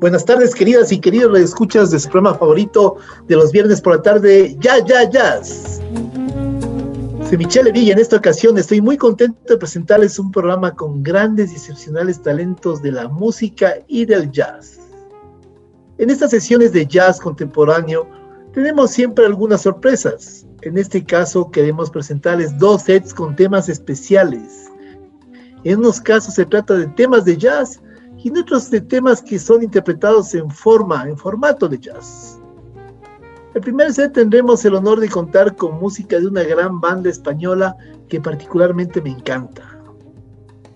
Buenas tardes, queridas y queridos escuchas de su programa favorito de los viernes por la tarde, Ya, Ya, Jazz. Soy Michelle Villa. En esta ocasión estoy muy contento de presentarles un programa con grandes y excepcionales talentos de la música y del jazz. En estas sesiones de jazz contemporáneo tenemos siempre algunas sorpresas. En este caso queremos presentarles dos sets con temas especiales. En unos casos se trata de temas de jazz y otros de temas que son interpretados en forma, en formato de jazz. El primer set tendremos el honor de contar con música de una gran banda española que particularmente me encanta.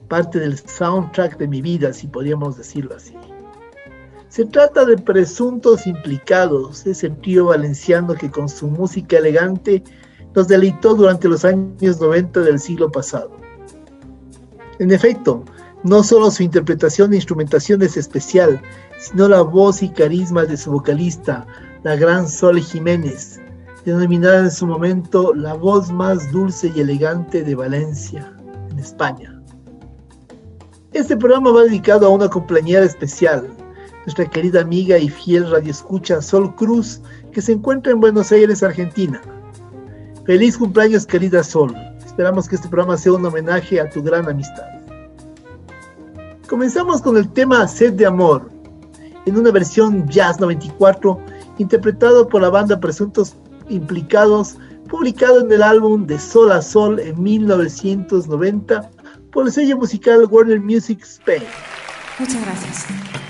Parte del soundtrack de mi vida, si podríamos decirlo así. Se trata de Presuntos Implicados, ese trío valenciano que con su música elegante nos deleitó durante los años 90 del siglo pasado. En efecto, no solo su interpretación e instrumentación es especial, sino la voz y carisma de su vocalista, la gran Sol Jiménez, denominada en su momento la voz más dulce y elegante de Valencia, en España. Este programa va dedicado a una compañera especial, nuestra querida amiga y fiel radioescucha Sol Cruz, que se encuentra en Buenos Aires, Argentina. Feliz cumpleaños, querida Sol. Esperamos que este programa sea un homenaje a tu gran amistad. Comenzamos con el tema Sed de Amor, en una versión Jazz 94, interpretado por la banda Presuntos Implicados, publicado en el álbum De Sol a Sol en 1990 por el sello musical Warner Music Spain. Muchas gracias.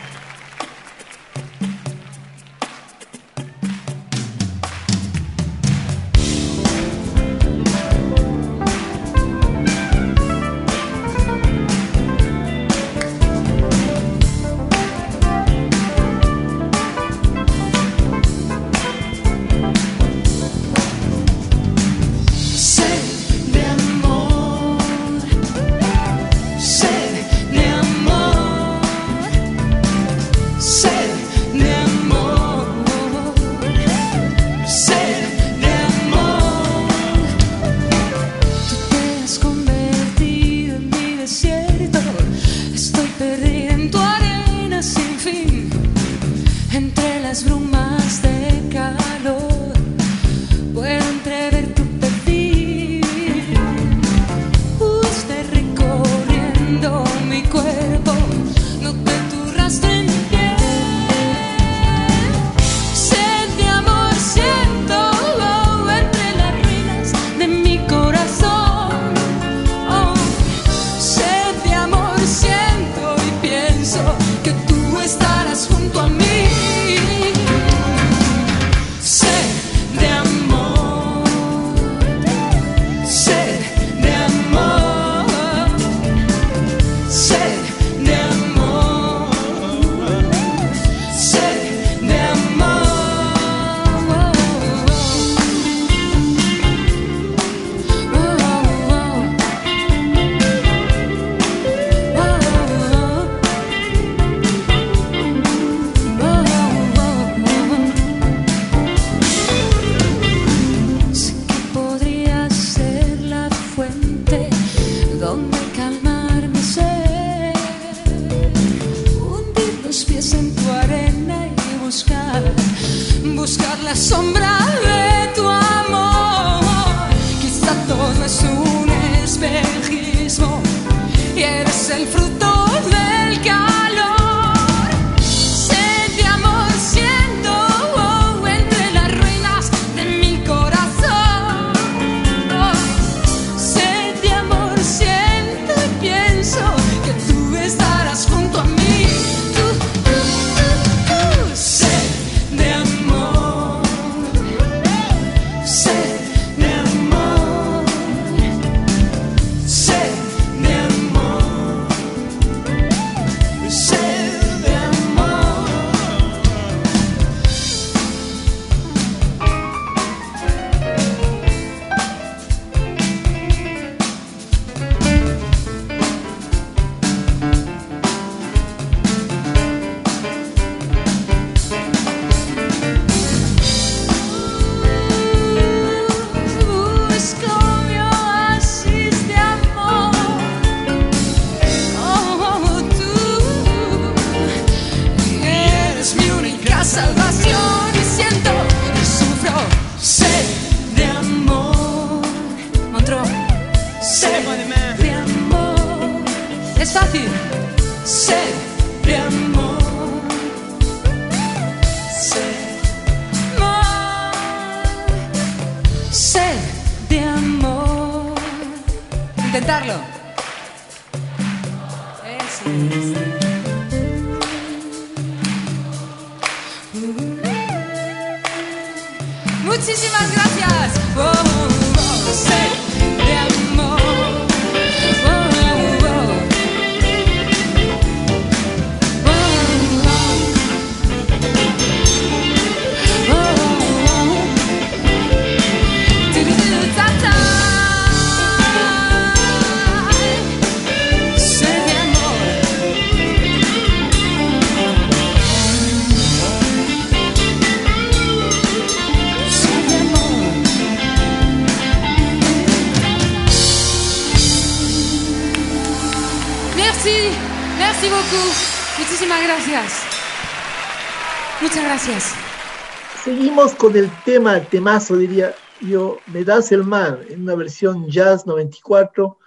Con el tema, temazo, diría yo, Me das el mar, en una versión jazz 94,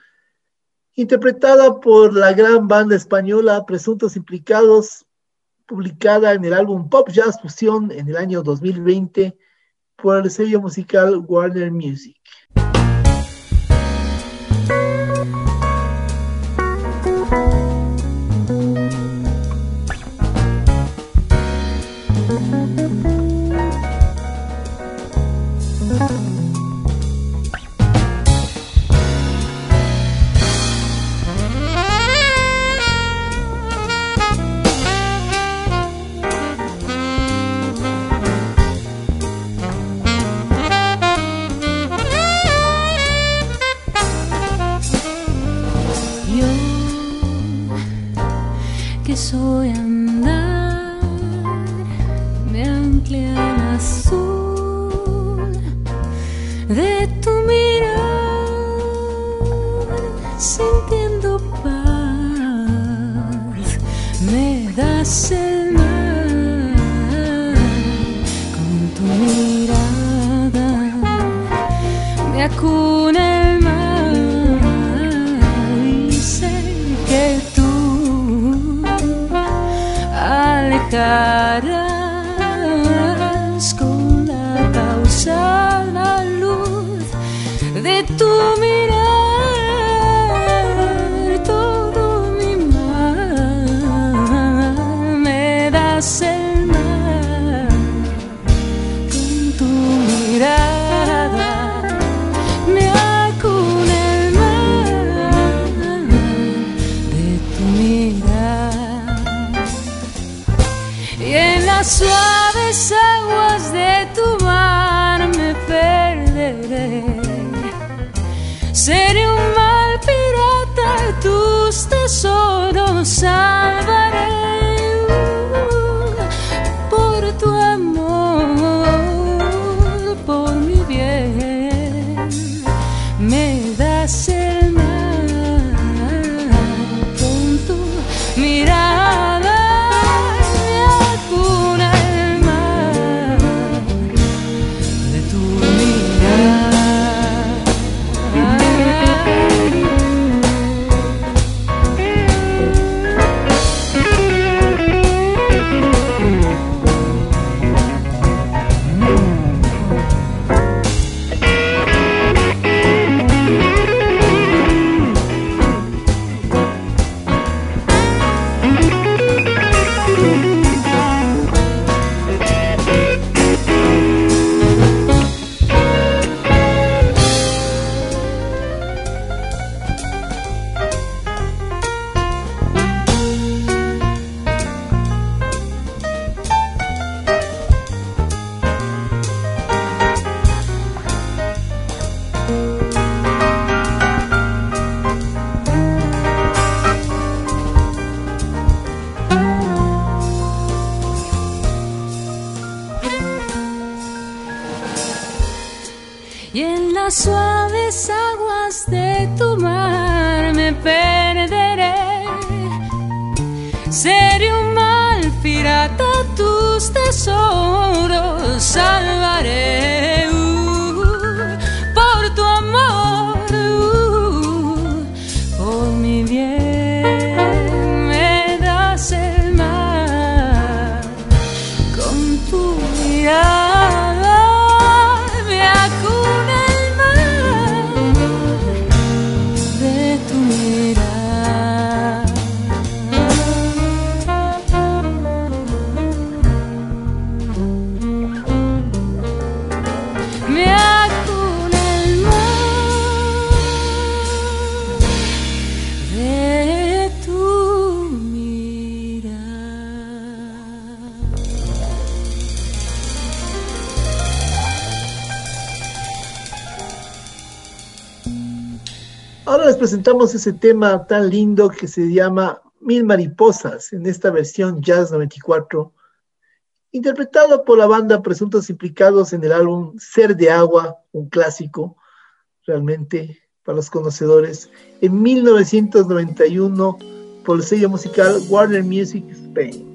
interpretada por la gran banda española Presuntos Implicados, publicada en el álbum Pop Jazz Fusión en el año 2020 por el sello musical Warner Music. las suaves aguas de tu mar me perderé. Seré un mal pirata, tus tesoros salvaré. pirata tus tesoros salvaré. Presentamos ese tema tan lindo que se llama Mil Mariposas en esta versión Jazz 94, interpretado por la banda Presuntos Implicados en el álbum Ser de Agua, un clásico realmente para los conocedores, en 1991 por el sello musical Warner Music Spain.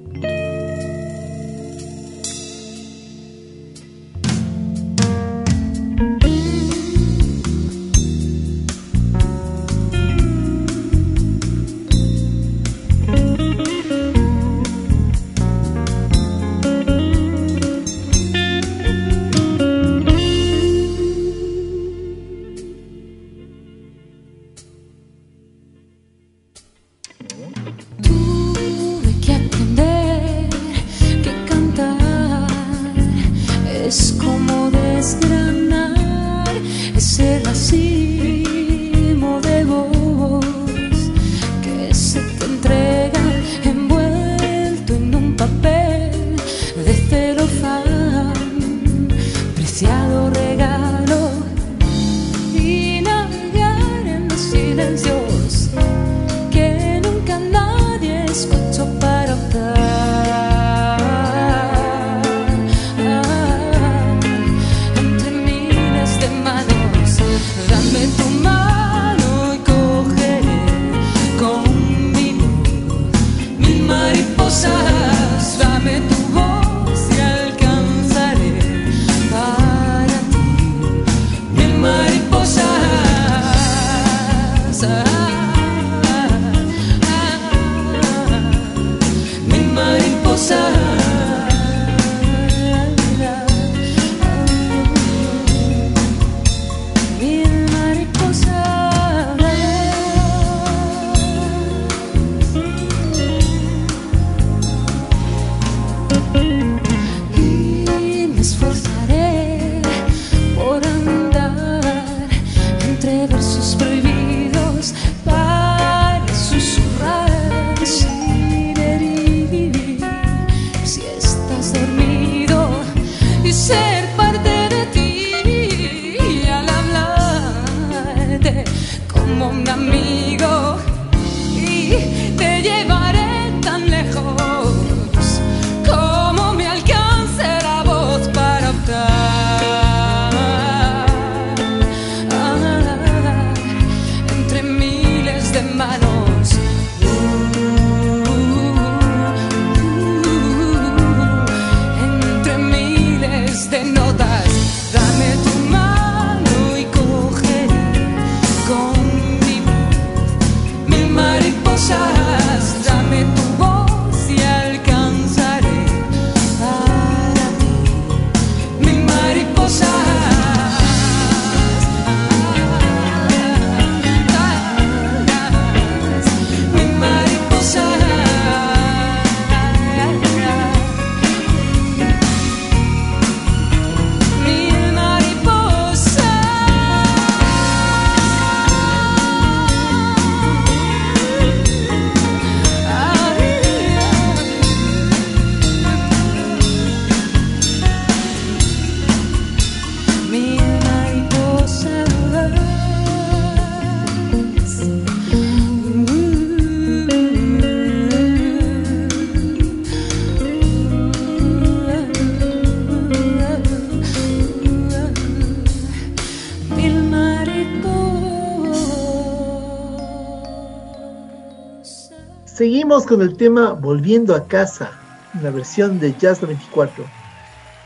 Con el tema Volviendo a casa, la versión de Jazz 94,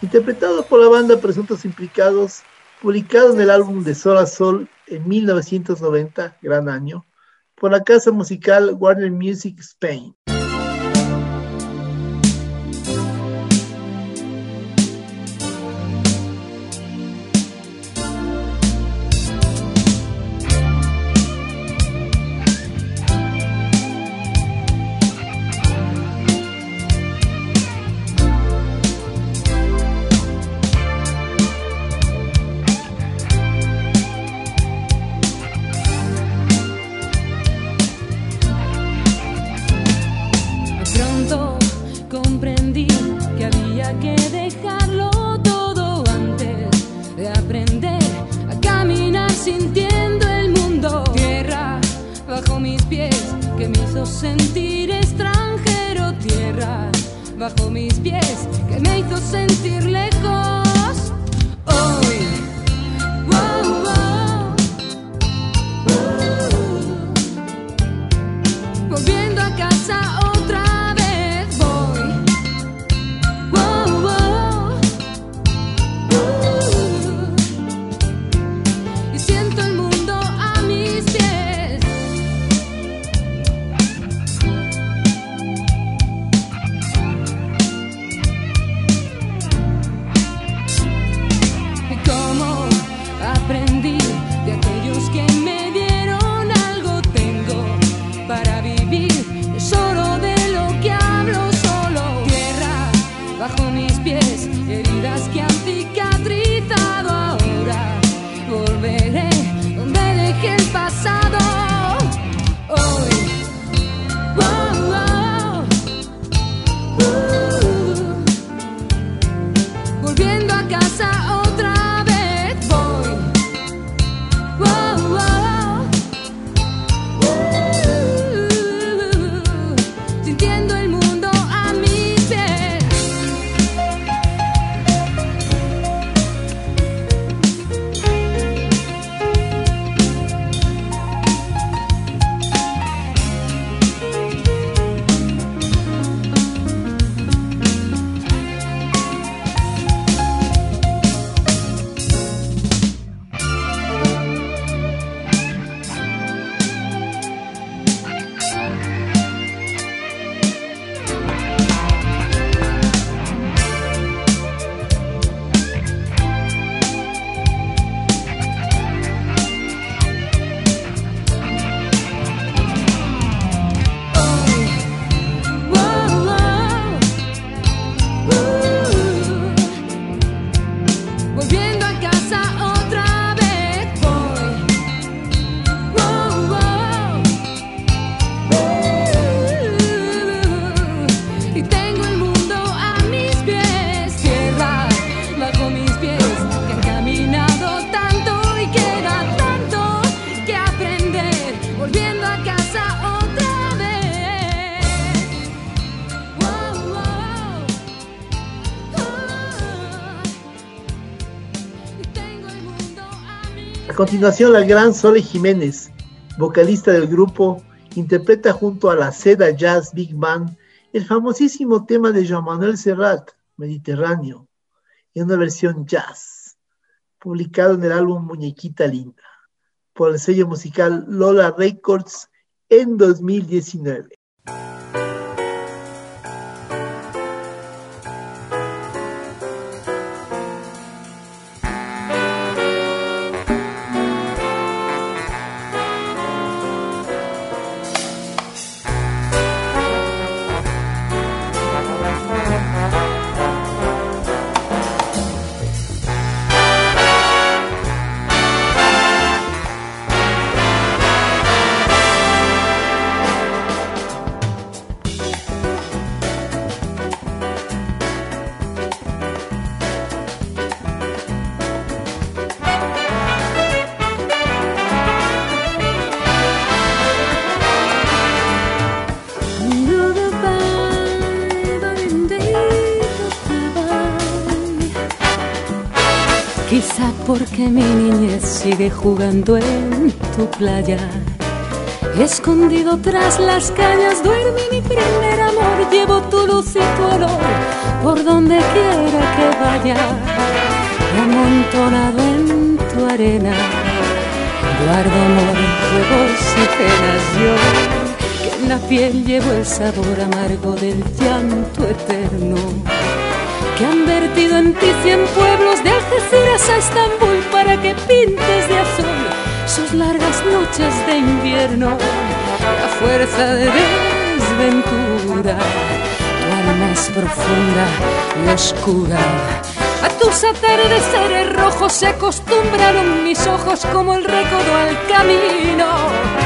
interpretado por la banda Presuntos Implicados, publicado en el álbum de Sol a Sol en 1990, gran año, por la casa musical Warner Music Spain. Casa continuación, la gran Sole Jiménez, vocalista del grupo, interpreta junto a la Seda Jazz Big Band el famosísimo tema de Joan Manuel Serrat, Mediterráneo, en una versión jazz, publicado en el álbum Muñequita Linda, por el sello musical Lola Records en 2019. Sigue jugando en tu playa. Escondido tras las cañas duerme mi primer amor. Llevo tu luz y tu olor por donde quiera que vaya. Amontonado en tu arena, guardo amor, juegos y penas yo. Que en la piel llevo el sabor amargo del llanto eterno que han vertido en ti cien pueblos de Algeciras a Estambul para que pintes de azul sus largas noches de invierno. A fuerza de desventura, tu alma es profunda y oscura. A tus atardeceres rojos se acostumbraron mis ojos como el recodo al camino.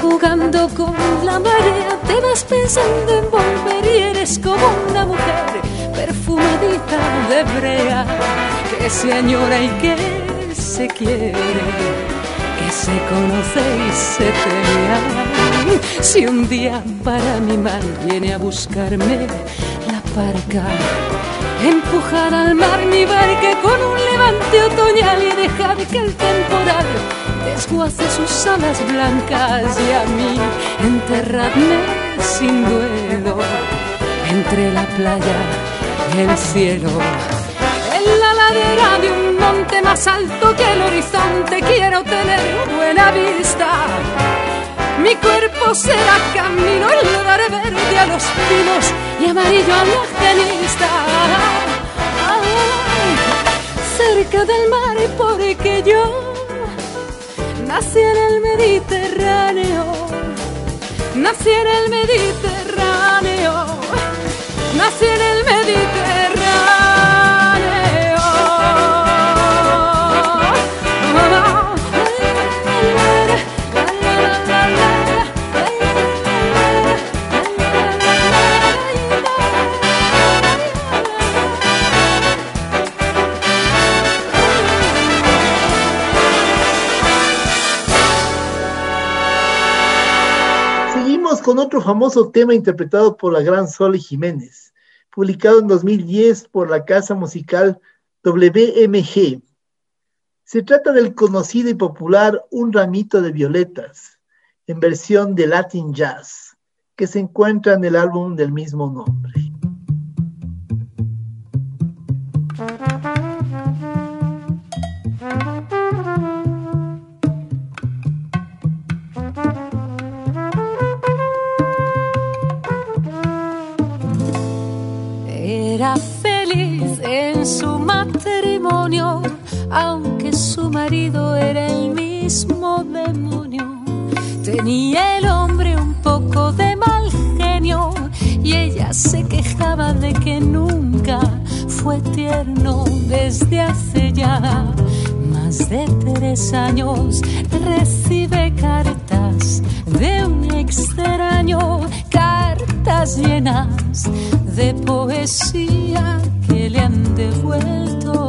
Jugando con la marea, te vas pensando en volver y eres como una mujer perfumadita de brea que se añora y que se quiere, que se conoce y se teme. Si un día para mi mal viene a buscarme la parca, empujar al mar mi barca con un levante otoñal y dejar que el temporal desguace sus alas blancas y a mí enterradme sin duelo entre la playa y el cielo. En la ladera de un monte más alto que el horizonte quiero tener buena vista. Mi cuerpo será camino y le daré verde a los pinos y amarillo a la genista. cerca del mar porque yo nací en el Mediterráneo, nací en el Mediterráneo, nací en el Mediterráneo. Famoso tema interpretado por la gran Sole Jiménez, publicado en 2010 por la casa musical WMG. Se trata del conocido y popular Un ramito de violetas, en versión de Latin Jazz, que se encuentra en el álbum del mismo nombre. Tenía el hombre un poco de mal genio y ella se quejaba de que nunca fue tierno desde hace ya más de tres años. Recibe cartas de un extraño, cartas llenas de poesía que le han devuelto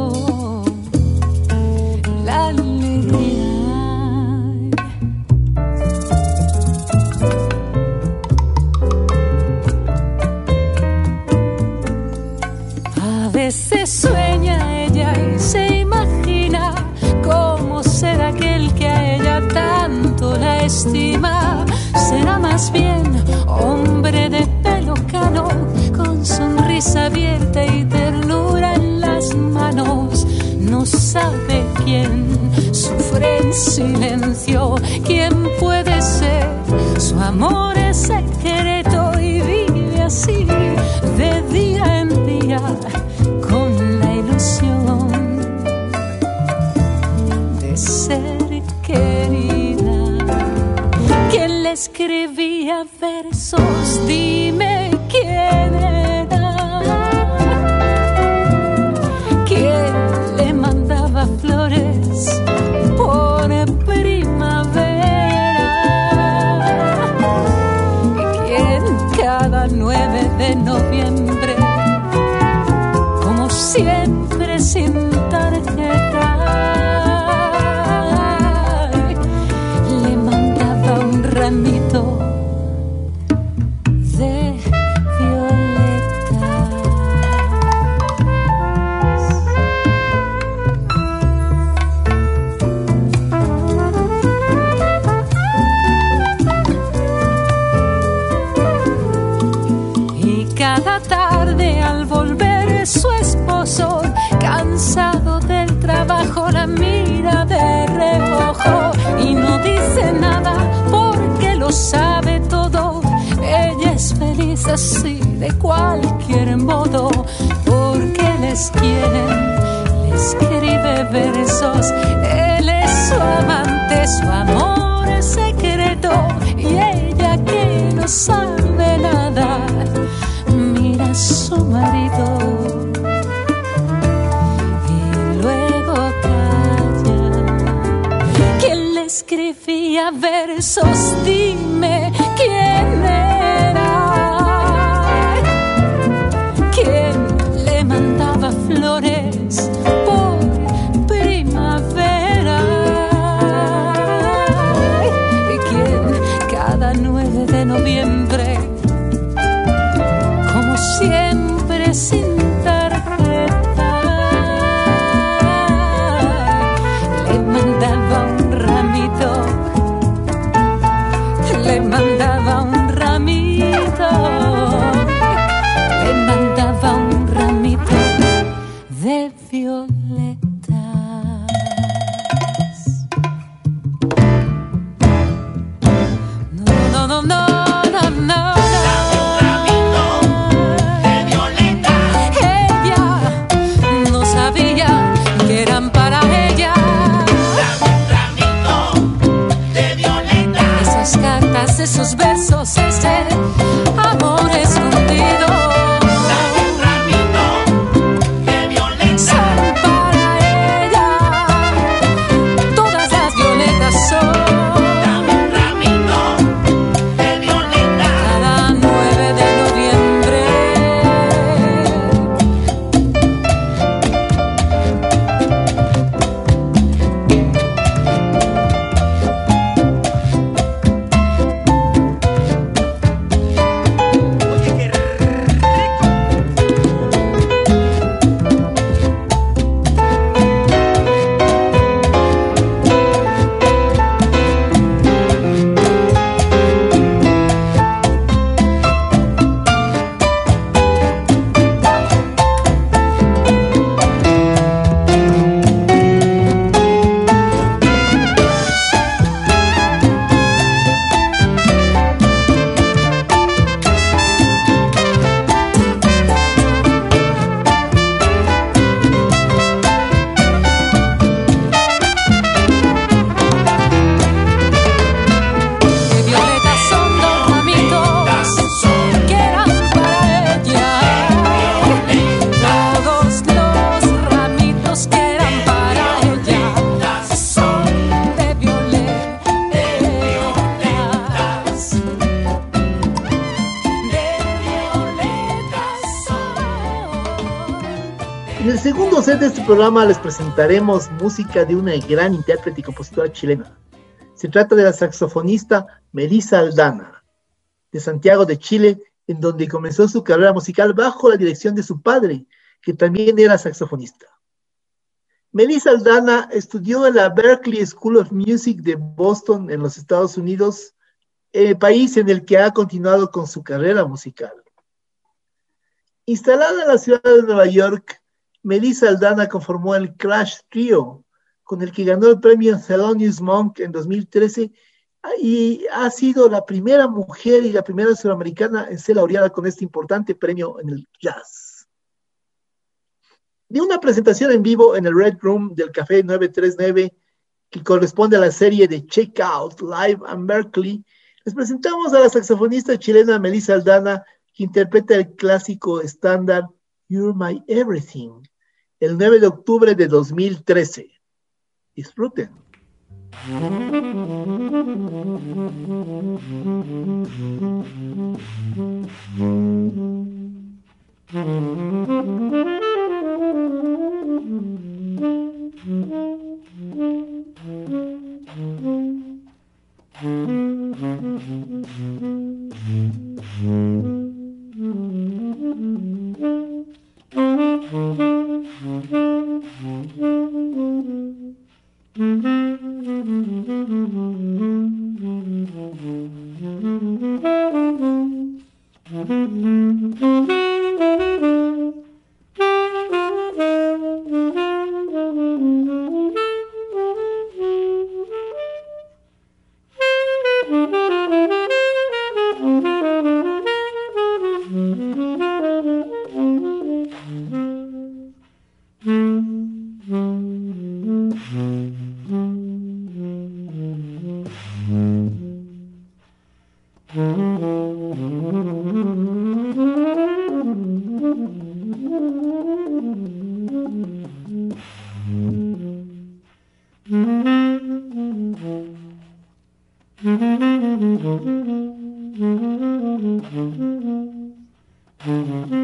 será más bien hombre de pelo cano, con sonrisa abierta y ternura en las manos. No sabe quién sufre en silencio, quién puede ser. Su amor escribía versos, dime sabe todo. Ella es feliz así, de cualquier modo, porque les quiere, le escribe versos. Él es su amante, su amor es secreto, y ella que no sabe nada, mira a su marido. y luego calla. Él le escribía versos programa les presentaremos música de una gran intérprete y compositora chilena. Se trata de la saxofonista Melissa Aldana, de Santiago de Chile, en donde comenzó su carrera musical bajo la dirección de su padre, que también era saxofonista. Melissa Aldana estudió en la Berklee School of Music de Boston, en los Estados Unidos, el país en el que ha continuado con su carrera musical. Instalada en la ciudad de Nueva York, Melissa Aldana conformó el Crash Trio, con el que ganó el premio Thelonious Monk en 2013 y ha sido la primera mujer y la primera sudamericana en ser laureada con este importante premio en el jazz. De una presentación en vivo en el Red Room del Café 939, que corresponde a la serie de Check Out Live and Berkeley, les presentamos a la saxofonista chilena Melissa Aldana, que interpreta el clásico estándar You're My Everything, el 9 de octubre de 2013. Disfruten. Mm-hmm. Mm-hmm.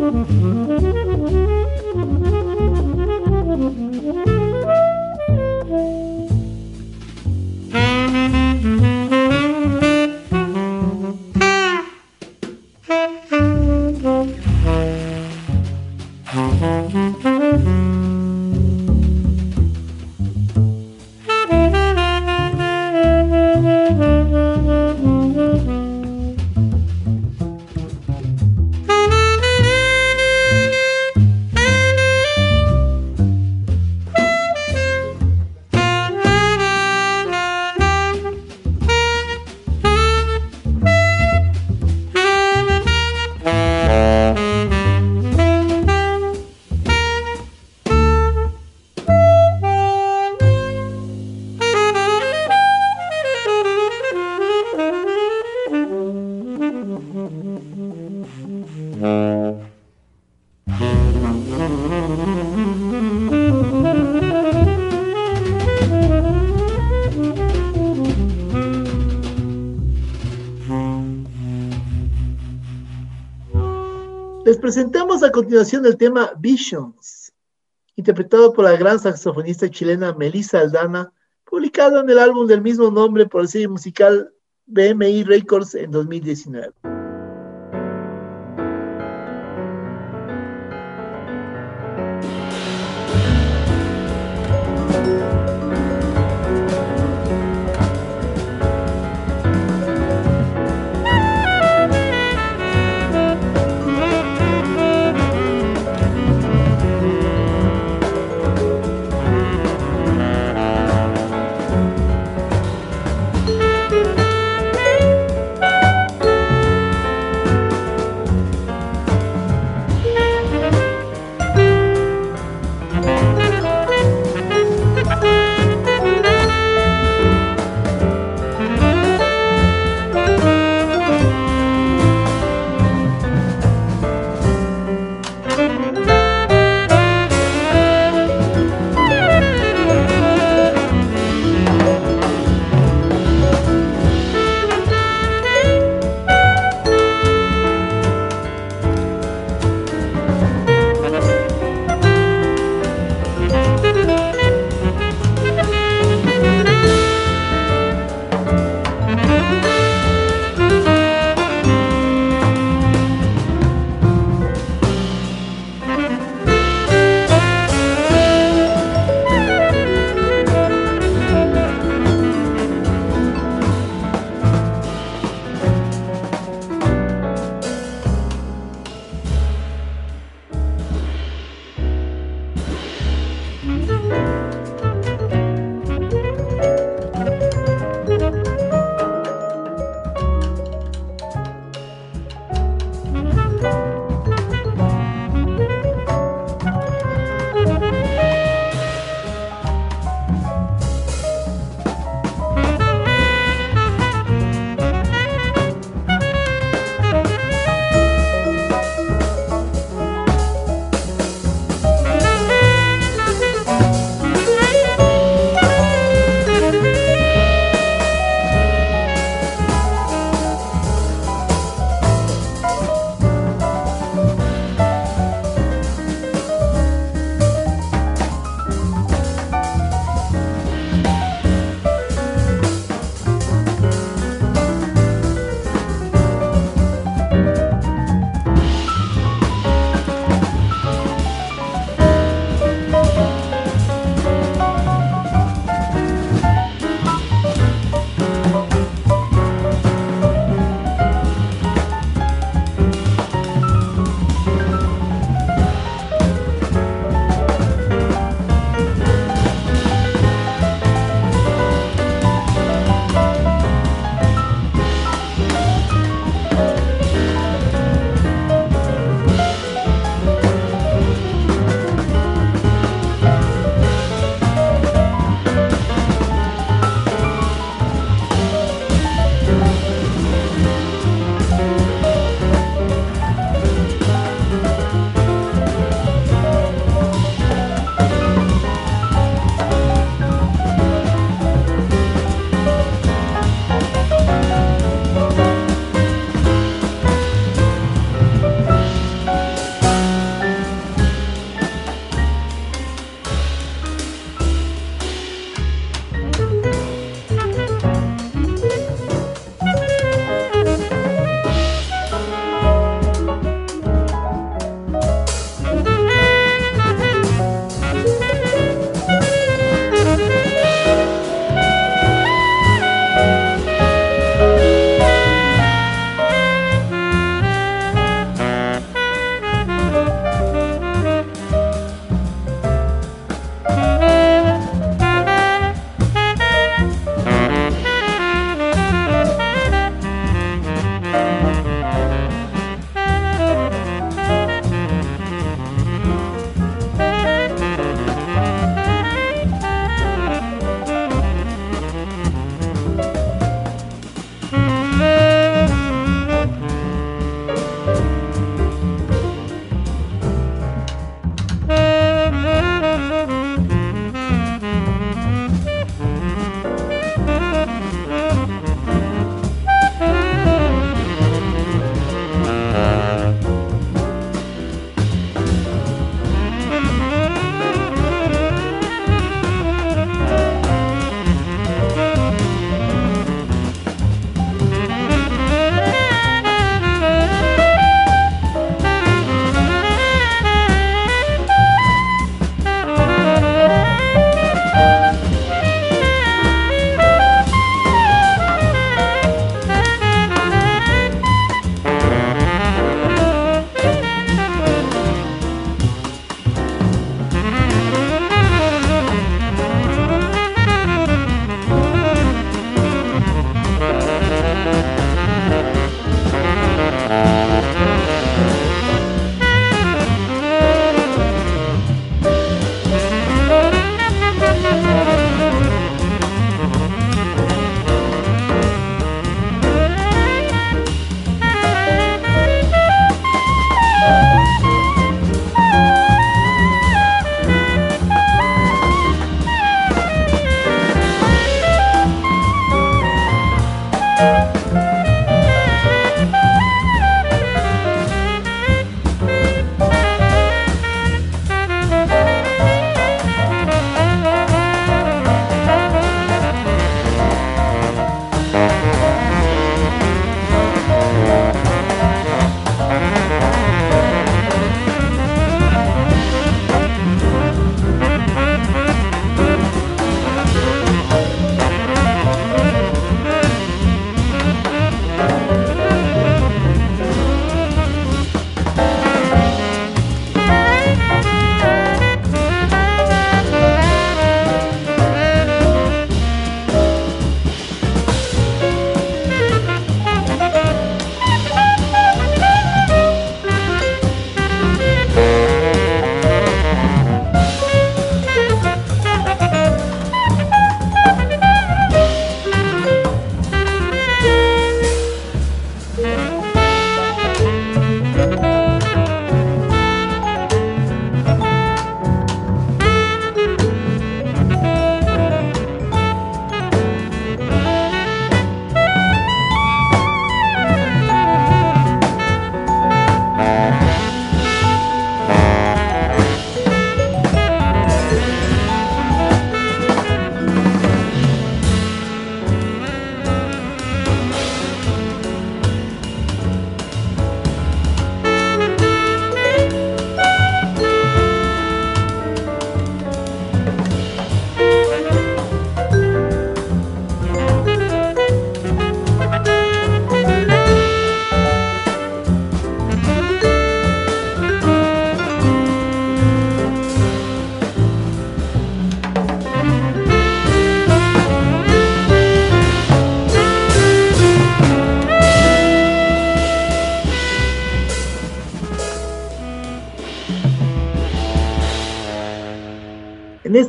Thank you. A continuación el tema Visions, interpretado por la gran saxofonista chilena Melissa Aldana, publicado en el álbum del mismo nombre por el sello musical BMI Records en 2019.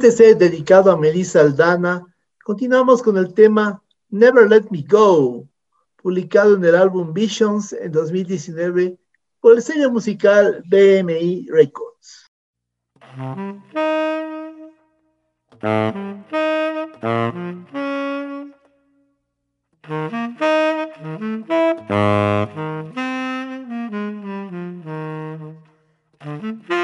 este set dedicado a Melissa Aldana, continuamos con el tema Never Let Me Go, publicado en el álbum Visions en 2019 por el sello musical BMI Records.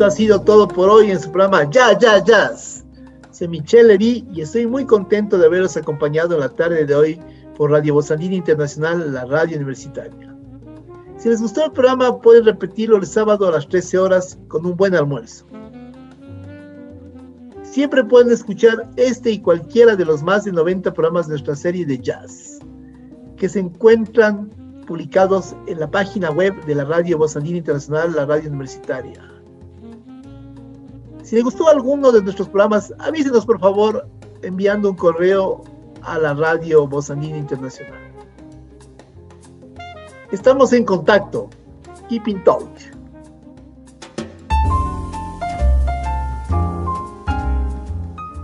Esto ha sido todo por hoy en su programa Ya, Ya, Jazz. Soy Michelle Levy y estoy muy contento de haberos acompañado en la tarde de hoy por Radio Bozandina Internacional, la radio universitaria. Si les gustó el programa, pueden repetirlo el sábado a las 13 horas con un buen almuerzo. Siempre pueden escuchar este y cualquiera de los más de 90 programas de nuestra serie de jazz, que se encuentran publicados en la página web de la Radio Voz Internacional, la radio universitaria. Si les gustó alguno de nuestros programas, avísenos por favor enviando un correo a la Radio Voz Internacional. Estamos en contacto. Keep in touch.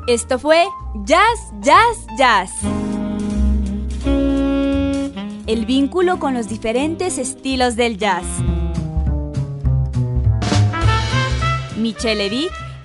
Esto fue Jazz, Jazz, Jazz. El vínculo con los diferentes estilos del jazz. Michelle Vic